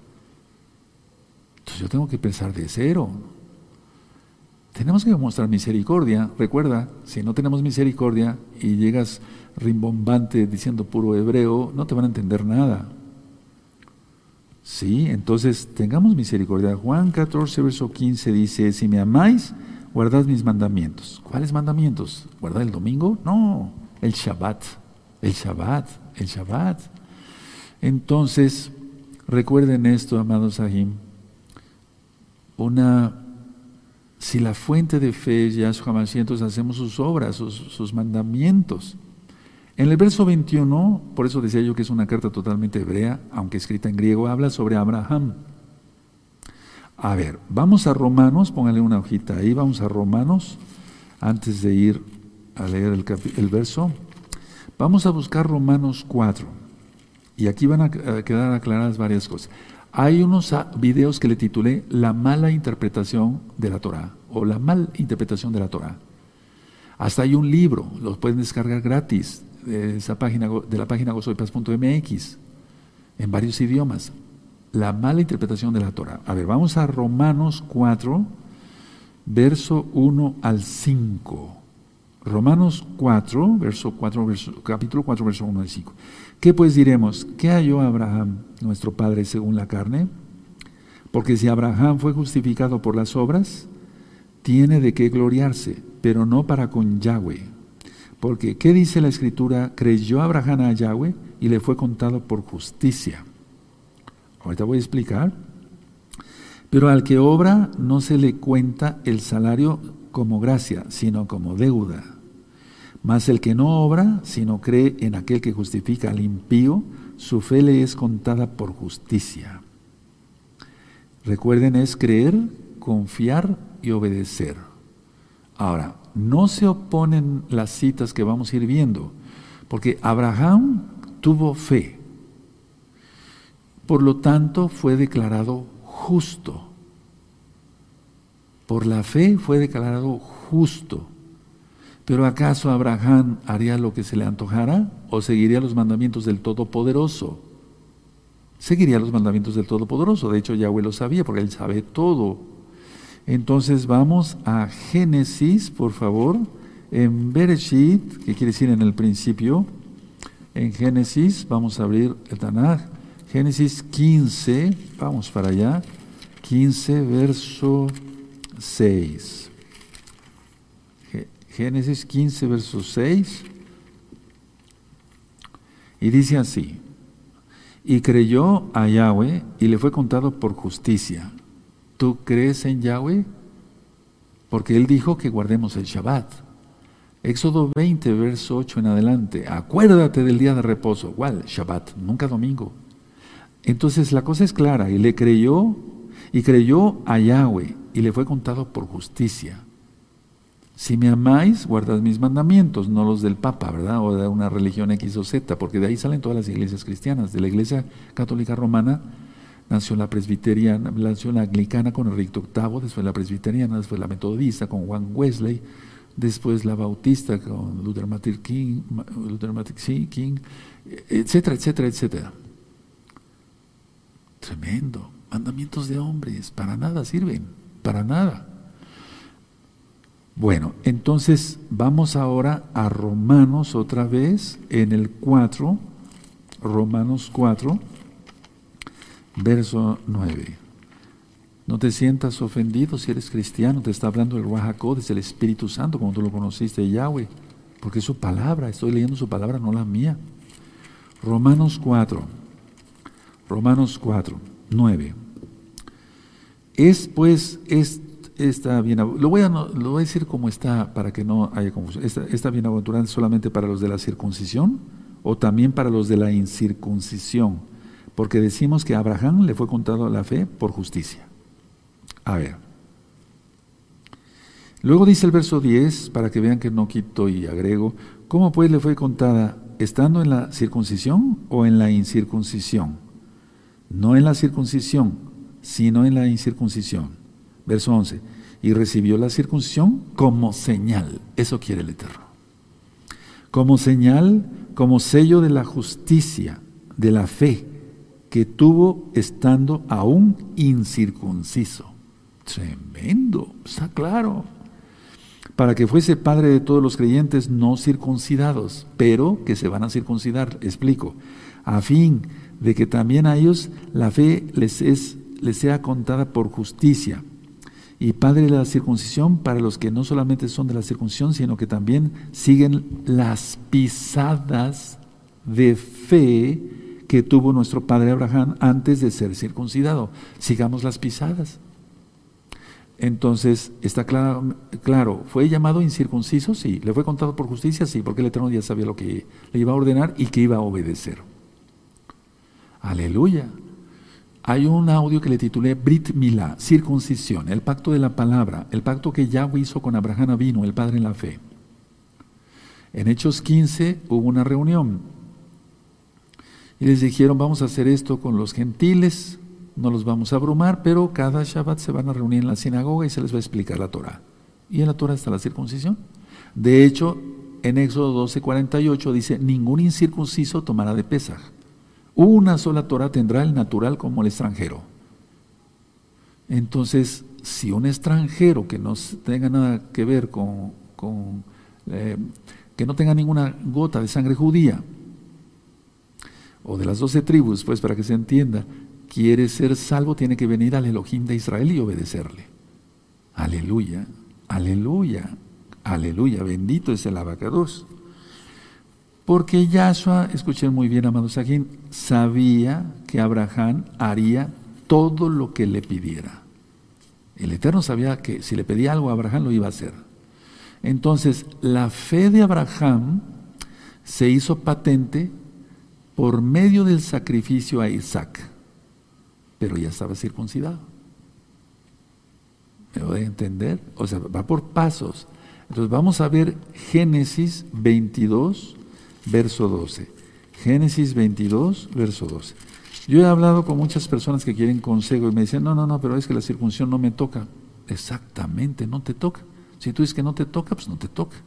Entonces yo tengo que pensar de cero. Tenemos que mostrar misericordia. Recuerda, si no tenemos misericordia y llegas rimbombante diciendo puro hebreo, no te van a entender nada. Sí, entonces tengamos misericordia. Juan 14, verso 15 dice, si me amáis, guardad mis mandamientos. ¿Cuáles mandamientos? ¿Guardar el domingo? No, el Shabbat, el Shabbat, el Shabbat. Entonces, recuerden esto, amados Ahim, una, si la fuente de fe es Yahshua Mashiach, entonces hacemos sus obras, sus mandamientos. En el verso 21, por eso decía yo que es una carta totalmente hebrea, aunque escrita en griego, habla sobre Abraham. A ver, vamos a Romanos, póngale una hojita ahí, vamos a Romanos, antes de ir a leer el, verso. Vamos a buscar Romanos 4. Y aquí van a quedar aclaradas varias cosas. Hay unos videos que le titulé La mala interpretación de la Torah o la mal interpretación de la Torah. Hasta hay un libro, los pueden descargar gratis de, esa página, de la página gozoypaz.mx en varios idiomas. La mala interpretación de la Torah. A ver, vamos a Romanos 4, verso 1 al 5. Romanos 4, verso 4, capítulo 4, verso 1 al 5. ¿Qué pues diremos? ¿Qué halló Abraham, nuestro padre, según la carne? Porque si Abraham fue justificado por las obras, tiene de qué gloriarse, pero no para con Yahweh porque, ¿qué dice la escritura? Creyó Abraham a Yahweh y le fue contado por justicia. Ahorita voy a explicar. Pero al que obra no se le cuenta el salario como gracia, sino como deuda. Mas el que no obra, sino cree en aquel que justifica al impío, su fe le es contada por justicia. Recuerden, es creer, confiar y obedecer. Ahora, no se oponen las citas que vamos a ir viendo, porque Abraham tuvo fe, por lo tanto fue declarado justo. Por la fe fue declarado justo. Pero ¿acaso Abraham haría lo que se le antojara o seguiría los mandamientos del Todopoderoso? Seguiría los mandamientos del Todopoderoso. De hecho, Yahweh lo sabía porque él sabe todo. Entonces vamos a Génesis, por favor, en Bereshit, que quiere decir en el principio. En Génesis, vamos a abrir el Tanaj. Génesis 15, vamos para allá. 15, verso 6. Génesis 15, verso 6. Y dice así, y creyó a Yahweh y le fue contado por justicia. ¿Tú crees en Yahweh? Porque Él dijo que guardemos el Shabbat. Éxodo 20, verso 8 en adelante. Acuérdate del día de reposo. ¿Cuál? Shabbat, nunca domingo. Entonces la cosa es clara. Y le creyó, y creyó a Yahweh, y le fue contado por justicia. Si me amáis, guardad mis mandamientos, no los del Papa, ¿verdad? O de una religión X o Z, porque de ahí salen todas las iglesias cristianas. De la iglesia católica romana nació la presbiteriana, nació la anglicana con Enrique VIII, después la presbiteriana, después la metodista con Juan Wesley, después la bautista con Luther Martin King, Luther Martin King, etcétera, etcétera, etcétera. Tremendo. Mandamientos de hombres, para nada sirven, para nada. Bueno, entonces vamos ahora a Romanos otra vez en el 4, Romanos 4 verso 9. No te sientas ofendido si eres cristiano, te está hablando el Ruajacó desde el Espíritu Santo, como tú lo conociste, Yahweh, porque es su palabra, estoy leyendo su palabra, no la mía. Romanos 4, Romanos 4, 9. Es pues esta bienaventuranza, lo voy, a, lo voy a decir como está para que no haya confusión. Esta, esta bienaventuranza solamente para los de la circuncisión o también para los de la incircuncisión porque decimos que a Abraham le fue contado la fe por justicia. A ver. Luego dice el verso 10, para que vean que no quito y agrego, ¿cómo pues le fue contada ¿estando en la circuncisión o en la incircuncisión? No en la circuncisión, sino en la incircuncisión. Verso 11. Y recibió la circuncisión como señal. Eso quiere el Eterno. Como señal, como sello de la justicia, de la fe que tuvo estando aún incircunciso. Tremendo, está claro. Para que fuese padre de todos los creyentes no circuncidados, pero que se van a circuncidar, explico, a fin de que también a ellos la fe les, es, les sea contada por justicia. Y padre de la circuncisión para los que no solamente son de la circuncisión, sino que también siguen las pisadas de fe que tuvo nuestro padre Abraham antes de ser circuncidado. Sigamos las pisadas. Entonces, está claro, claro, ¿fue llamado incircunciso? Sí. ¿Le fue contado por justicia? Sí, porque el Eterno ya sabía lo que le iba a ordenar y que iba a obedecer. Aleluya. Hay un audio que le titulé Brit Milá, circuncisión, el pacto de la palabra, el pacto que Yahweh hizo con Abraham vino, el padre en la fe. En Hechos 15 hubo una reunión y les dijeron, vamos a hacer esto con los gentiles, no los vamos a abrumar, pero cada Shabbat se van a reunir en la sinagoga y se les va a explicar la Torah. Y en la Torah está la circuncisión. De hecho, en Éxodo 12, 48 dice, ningún incircunciso tomará de Pesaj. Una sola Torah tendrá el natural como el extranjero. Entonces, si un extranjero que no tenga nada que ver con, eh, que no tenga ninguna gota de sangre judía, o de las doce tribus, pues para que se entienda, quiere ser salvo, tiene que venir al Elohim de Israel y obedecerle. Aleluya, aleluya, aleluya, bendito es el abacados. Porque Yahshua, escuchen muy bien, amados aquí, sabía que Abraham haría todo lo que le pidiera. El Eterno sabía que si le pedía algo a Abraham lo iba a hacer. Entonces, la fe de Abraham se hizo patente por medio del sacrificio a Isaac pero ya estaba circuncidado. ¿Me voy a entender? O sea, va por pasos. Entonces vamos a ver Génesis 22, verso 12. Génesis 22, verso 12. Yo he hablado con muchas personas que quieren consejo y me dicen, no, no, no, pero es que la circuncisión no me toca. Exactamente, no te toca. Si tú dices que no te toca, pues no te toca.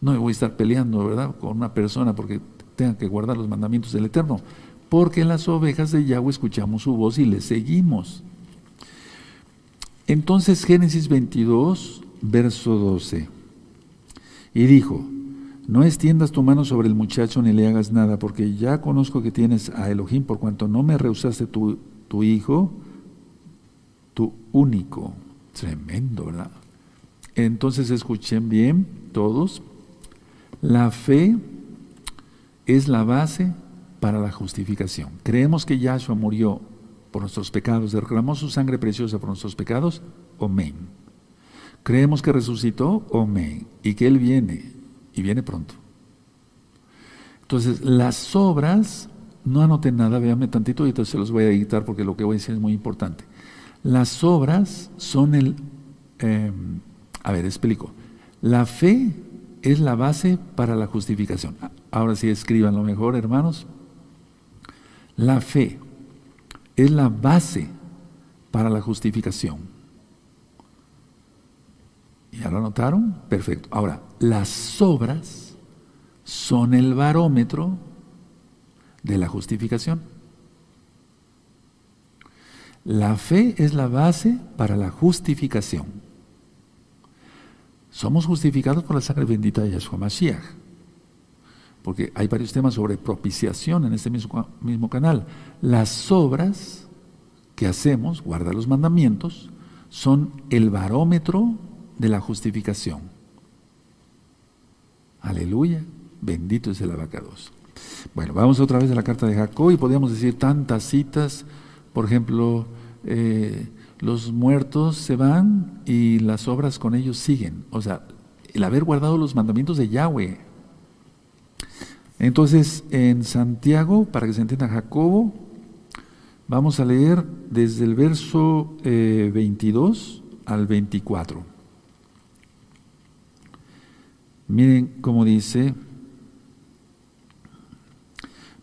No me voy a estar peleando, ¿verdad?, con una persona porque tenga que guardar los mandamientos del Eterno porque las ovejas de Yahweh escuchamos su voz y le seguimos. Entonces Génesis 22, verso 12. Y dijo, no extiendas tu mano sobre el muchacho ni le hagas nada, porque ya conozco que tienes a Elohim, por cuanto no me rehusaste tu, tu hijo, tu único. Tremendo, ¿verdad? Entonces escuchen bien todos. La fe es la base para la justificación. Creemos que Yahshua murió por nuestros pecados, derramó su sangre preciosa por nuestros pecados, amén. Creemos que resucitó, amén, y que Él viene, y viene pronto. Entonces, las obras, no anoten nada, véanme tantito y entonces se los voy a editar porque lo que voy a decir es muy importante. Las obras son el, em, a ver, explico. La fe es la base para la justificación. Ahora sí, escriban lo mejor, hermanos. La fe es la base para la justificación. ¿Ya lo notaron? Perfecto. Ahora, las obras son el barómetro de la justificación. La fe es la base para la justificación. Somos justificados por la sangre bendita de Yahshua Mashiach porque hay varios temas sobre propiciación en este mismo, canal. Las obras que hacemos, guarda los mandamientos, son el barómetro de la justificación. Aleluya, bendito es el abacados. Bueno, vamos otra vez a la carta de Jacob y podríamos decir tantas citas, por ejemplo, eh, los muertos se van y las obras con ellos siguen. O sea, el haber guardado los mandamientos de Yahweh, entonces, en Santiago, para que se entienda Jacobo, vamos a leer desde el verso 22 eh, al 24. Miren cómo dice,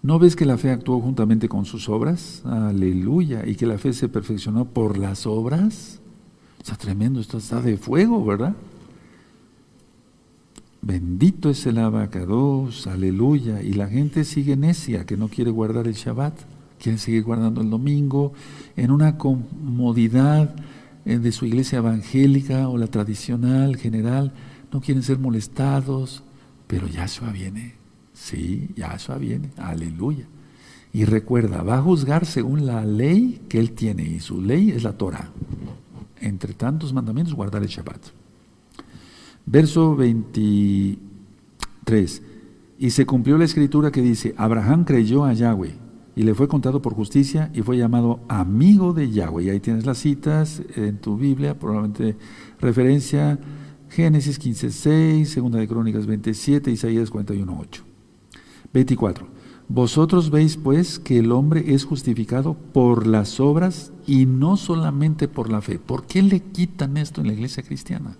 ¿No ves que la fe actuó juntamente con sus obras? Aleluya. Y que la fe se perfeccionó por las obras. Está tremendo, esto está de fuego, ¿verdad? Bendito es el abacados, aleluya. Y la gente sigue necia, que no quiere guardar el Shabbat, quiere seguir guardando el domingo, en una comodidad eh, de su iglesia evangélica o la tradicional, general, no quieren ser molestados, pero Yahshua viene, sí, Yahshua viene, aleluya. Y recuerda, va a juzgar según la ley que él tiene, y su ley es la Torah. Entre tantos mandamientos, guardar el Shabbat. Verso 23. Y se cumplió la escritura que dice, Abraham creyó a Yahweh y le fue contado por justicia y fue llamado amigo de Yahweh. Y ahí tienes las citas en tu Biblia, probablemente referencia Génesis 15.6, Segunda de Crónicas 27, Isaías 41.8. 24. Vosotros veis pues que el hombre es justificado por las obras y no solamente por la fe. ¿Por qué le quitan esto en la iglesia cristiana?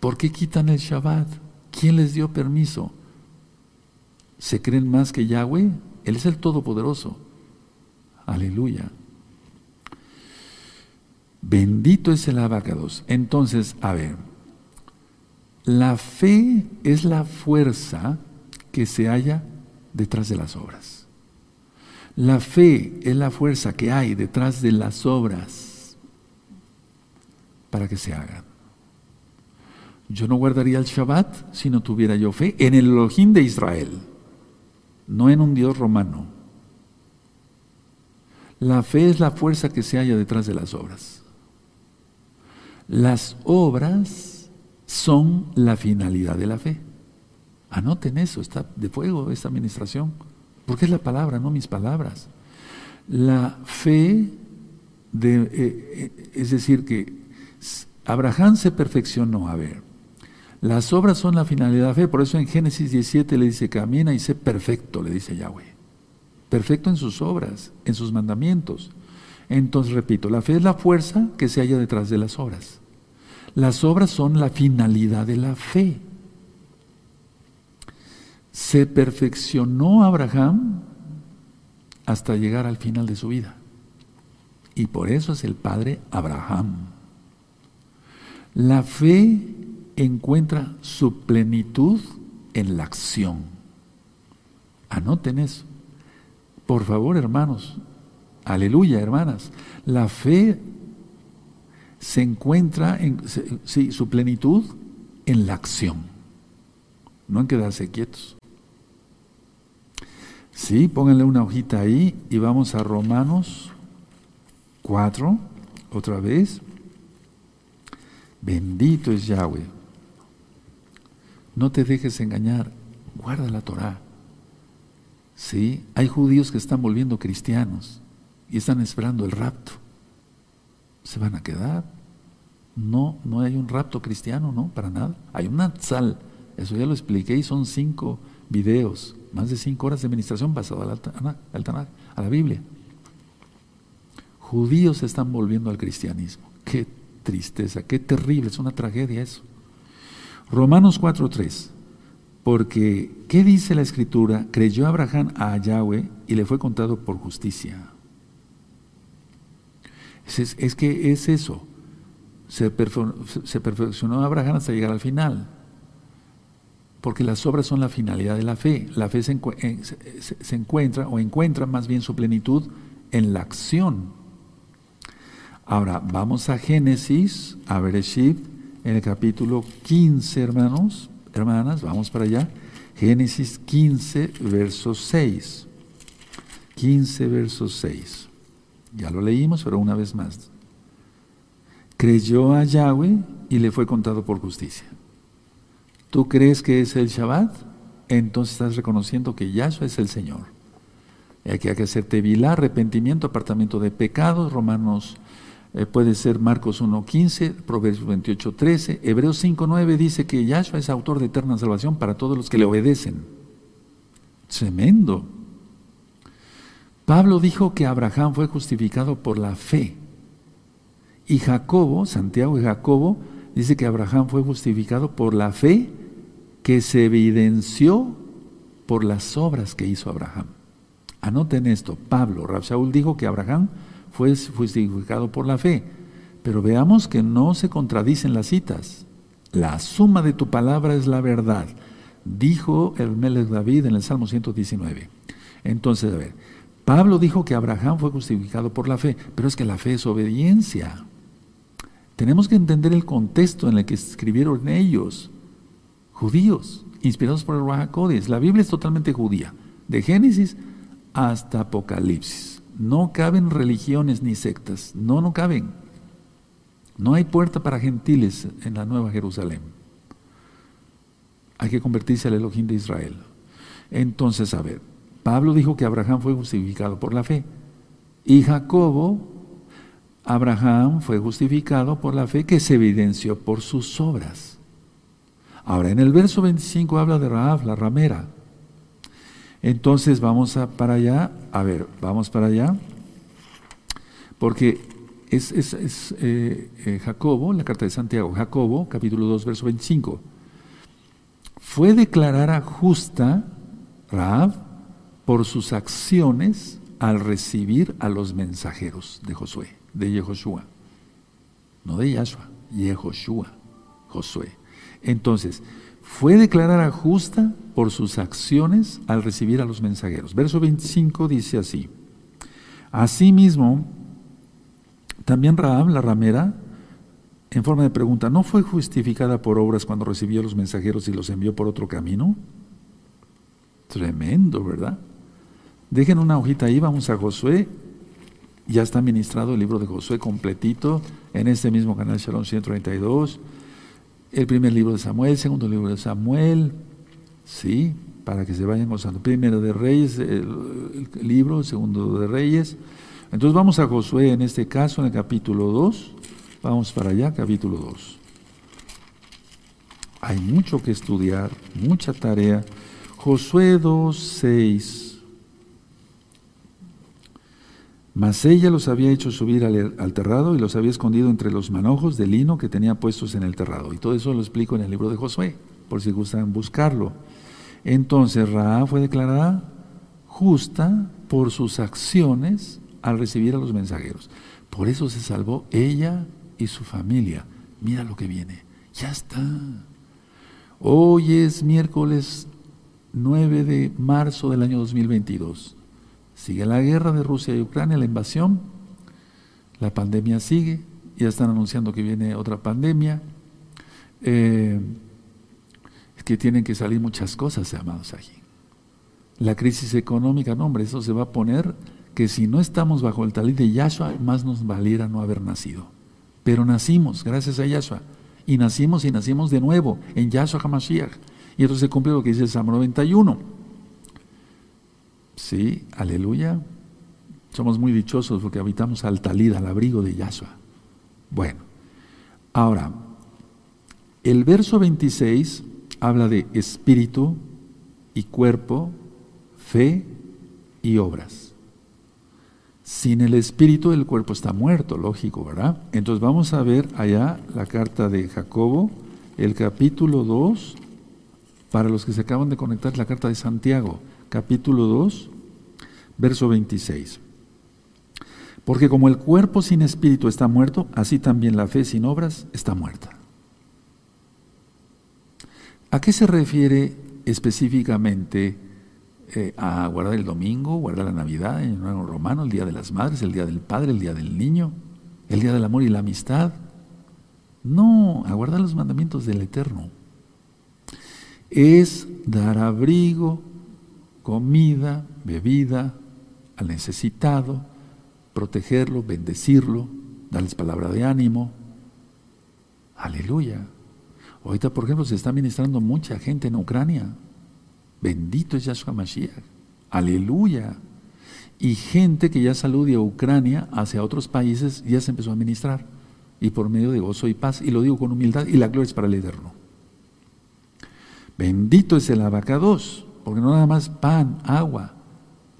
¿Por qué quitan el Shabbat? ¿Quién les dio permiso? ¿Se creen más que Yahweh? Él es el Todopoderoso. Aleluya. Bendito es el abacados. Entonces, a ver, la fe es la fuerza que se halla detrás de las obras. La fe es la fuerza que hay detrás de las obras para que se hagan. Yo no guardaría el Shabbat si no tuviera yo fe en el Elohim de Israel, no en un Dios romano. La fe es la fuerza que se halla detrás de las obras. Las obras son la finalidad de la fe. Anoten eso, está de fuego esta administración, porque es la palabra, no mis palabras. La fe, de, eh, eh, es decir, que Abraham se perfeccionó, a ver, las obras son la finalidad de la fe, por eso en Génesis 17 le dice, camina y sé perfecto, le dice Yahweh. Perfecto en sus obras, en sus mandamientos. Entonces, repito, la fe es la fuerza que se halla detrás de las obras. Las obras son la finalidad de la fe. Se perfeccionó Abraham hasta llegar al final de su vida. Y por eso es el padre Abraham. La fe encuentra su plenitud en la acción. Anoten eso. Por favor, hermanos. Aleluya, hermanas. La fe se encuentra en sí, su plenitud en la acción, no en quedarse quietos. Sí, pónganle una hojita ahí y vamos a Romanos 4, otra vez. Bendito es Yahweh. No te dejes engañar, guarda la Torah. Sí, hay judíos que están volviendo cristianos y están esperando el rapto. ¿Se van a quedar? No, no hay un rapto cristiano, no, para nada. Hay una sal, eso ya lo expliqué y son cinco videos, más de cinco horas de administración basado al, al a la Biblia. Judíos están volviendo al cristianismo. Qué tristeza, qué terrible, es una tragedia eso. Romanos 4.3. Porque, ¿qué dice la escritura? Creyó Abraham a Yahweh y le fue contado por justicia. Es, que es eso. Se, perfeccionó Abraham hasta llegar al final. Porque las obras son la finalidad de la fe. La fe se, encuentra, o encuentra más bien su plenitud en la acción. Ahora, vamos a Génesis, a Bereshit en el capítulo 15, hermanos, hermanas, vamos para allá. Génesis 15, verso 6. 15, verso 6. Ya lo leímos, pero una vez más. Creyó a Yahweh y le fue contado por justicia. ¿Tú crees que es el Shabbat? Entonces estás reconociendo que Yahshua es el Señor. Y aquí hay que hacer tevilá, arrepentimiento, apartamiento de pecados, Romanos eh, puede ser Marcos 1.15, Proverbios 28.13, Hebreos 5.9 dice que Yahshua es autor de eterna salvación para todos los que le obedecen. Tremendo. Pablo dijo que Abraham fue justificado por la fe. Y Jacobo, Santiago y Jacobo, dice que Abraham fue justificado por la fe que se evidenció por las obras que hizo Abraham. Anoten esto, Pablo, Rabsaúl dijo que Abraham fue justificado por la fe, pero veamos que no se contradicen las citas. La suma de tu palabra es la verdad, dijo el David en el Salmo 119. Entonces, a ver, Pablo dijo que Abraham fue justificado por la fe, pero es que la fe es obediencia. Tenemos que entender el contexto en el que escribieron ellos, judíos, inspirados por el Rahakodis. La Biblia es totalmente judía, de Génesis hasta Apocalipsis. No caben religiones ni sectas, no, no caben. No hay puerta para gentiles en la Nueva Jerusalén. Hay que convertirse al Elohim de Israel. Entonces, a ver, Pablo dijo que Abraham fue justificado por la fe. Y Jacobo Abraham fue justificado por la fe que se evidenció por sus obras. Ahora, en el verso 25 habla de Raab, la ramera. Entonces vamos a, para allá, a ver, vamos para allá, porque es, eh, eh, Jacobo, la carta de Santiago, Jacobo, capítulo 2, verso 25. Fue declarada justa Raab por sus acciones al recibir a los mensajeros de Josué de Yehoshua, no de Yahshua, Yehoshua, Josué. Entonces, fue declarada justa por sus acciones al recibir a los mensajeros. Verso 25 dice así: Asimismo, también Rahab, la ramera, en forma de pregunta, ¿no fue justificada por obras cuando recibió a los mensajeros y los envió por otro camino? Tremendo, ¿verdad? Dejen una hojita ahí, vamos a Josué ya está ministrado el libro de Josué completito en este mismo canal Shalom 132. El primer libro de Samuel, el segundo libro de Samuel, sí, para que se vayan gozando. Primero de Reyes, el, libro, segundo de Reyes. Entonces vamos a Josué en este caso, en el capítulo 2. Vamos para allá, capítulo 2. Hay mucho que estudiar, mucha tarea. Josué 2, 6. Mas ella los había hecho subir al, terrado y los había escondido entre los manojos de lino que tenía puestos en el terrado. Y todo eso lo explico en el libro de Josué, por si gustan buscarlo. Entonces Raá fue declarada justa por sus acciones al recibir a los mensajeros. Por eso se salvó ella y su familia. Mira lo que viene. Ya está. Hoy es miércoles 9 de marzo del año 2022. Sigue la guerra de Rusia y Ucrania, la invasión, la pandemia sigue, ya están anunciando que viene otra pandemia. Eh, que tienen que salir muchas cosas, amados aquí. La crisis económica, no hombre, eso se va a poner que si no estamos bajo el talí de Yahshua, más nos valiera no haber nacido. Pero nacimos, gracias a Yahshua. Y nacimos y nacimos de nuevo en Yahshua HaMashiach. Y entonces se cumple lo que dice el Salmo 91. Sí, aleluya. Somos muy dichosos porque habitamos al talid, al abrigo de Yahshua. Bueno, ahora, el verso 26 habla de espíritu y cuerpo, fe y obras. Sin el espíritu el cuerpo está muerto, lógico, ¿verdad? Entonces vamos a ver allá la carta de Jacobo, el capítulo 2, para los que se acaban de conectar, la carta de Santiago capítulo 2, verso 26. Porque como el cuerpo sin espíritu está muerto, así también la fe sin obras está muerta. ¿A qué se refiere específicamente eh, a guardar el domingo, guardar la Navidad, el romano, el Día de las Madres, el Día del Padre, el Día del Niño, el Día del Amor y la Amistad? No, a guardar los mandamientos del Eterno. Es dar abrigo, comida, bebida al necesitado, protegerlo, bendecirlo, darles palabra de ánimo. Aleluya. Ahorita, por ejemplo, se está ministrando mucha gente en Ucrania. Bendito es Yahshua Mashiach. Aleluya. Y gente que ya salude a Ucrania hacia otros países ya se empezó a ministrar. Y por medio de gozo y paz. Y lo digo con humildad. Y la gloria es para el Eterno. Bendito es el abacados porque no nada más pan, agua,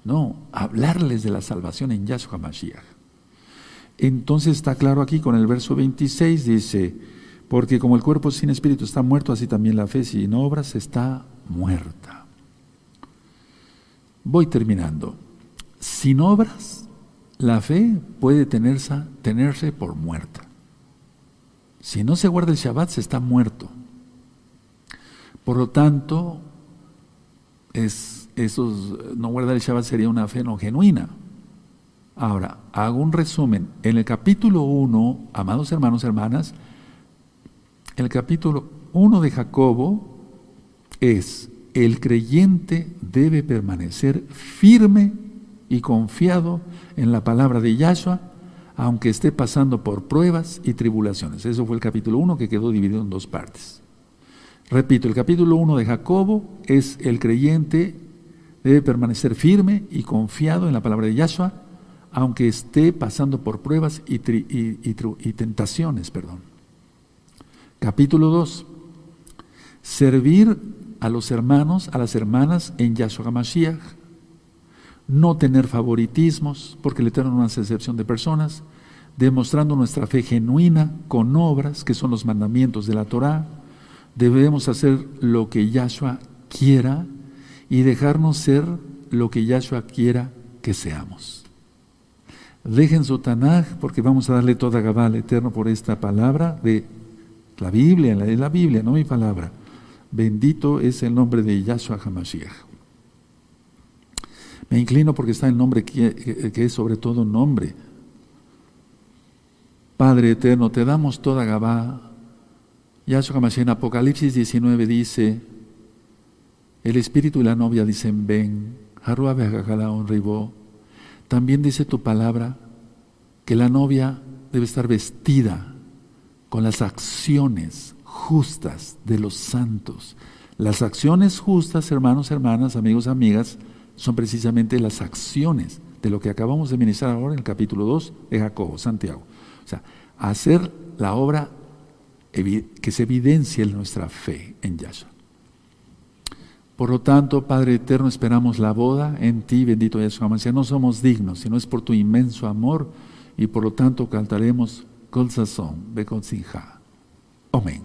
no, hablarles de la salvación en Yahshua Mashiach. Entonces está claro aquí con el verso 26, dice, porque como el cuerpo sin espíritu está muerto, así también la fe sin obras está muerta. Voy terminando. Sin obras, la fe puede tenerse, tenerse por muerta. Si no se guarda el Shabbat, se está muerto. Por lo tanto, es, no guardar el Shabbat sería una fe no genuina. Ahora, hago un resumen. En el capítulo 1, amados hermanos, hermanas, el capítulo 1 de Jacobo es, el creyente debe permanecer firme y confiado en la palabra de Yahshua, aunque esté pasando por pruebas y tribulaciones. Eso fue el capítulo 1 que quedó dividido en dos partes. Repito, el capítulo 1 de Jacobo es el creyente debe permanecer firme y confiado en la palabra de Yahshua, aunque esté pasando por pruebas y, y tentaciones. Perdón. Capítulo 2. Servir a los hermanos, a las hermanas en Yahshua HaMashiach. No tener favoritismos, porque el Eterno no hace excepción de personas. Demostrando nuestra fe genuina con obras, que son los mandamientos de la Torah. Debemos hacer lo que Yahshua quiera y dejarnos ser lo que Yahshua quiera que seamos. Dejen su Tanaj, porque vamos a darle toda Gabá al Eterno por esta palabra de la Biblia, de la Biblia, no mi palabra. Bendito es el nombre de Yahshua HaMashiach. Me inclino porque está el nombre que, es sobre todo nombre. Padre eterno, te damos toda Gabá. Yahshua HaMashiach en Apocalipsis 19 dice, el espíritu y la novia dicen, ven, También dice tu palabra que la novia debe estar vestida con las acciones justas de los santos. Las acciones justas, hermanos, hermanas, amigos, amigas, son precisamente las acciones de lo que acabamos de ministrar ahora en el capítulo 2 de Jacobo, Santiago. O sea, hacer la obra que se evidencie en nuestra fe en Yahshua. Por lo tanto, Padre Eterno, esperamos la boda en ti, bendito Yahshua Ya No somos dignos, sino es por tu inmenso amor y por lo tanto cantaremos con sazón, ve con sinja. Amén.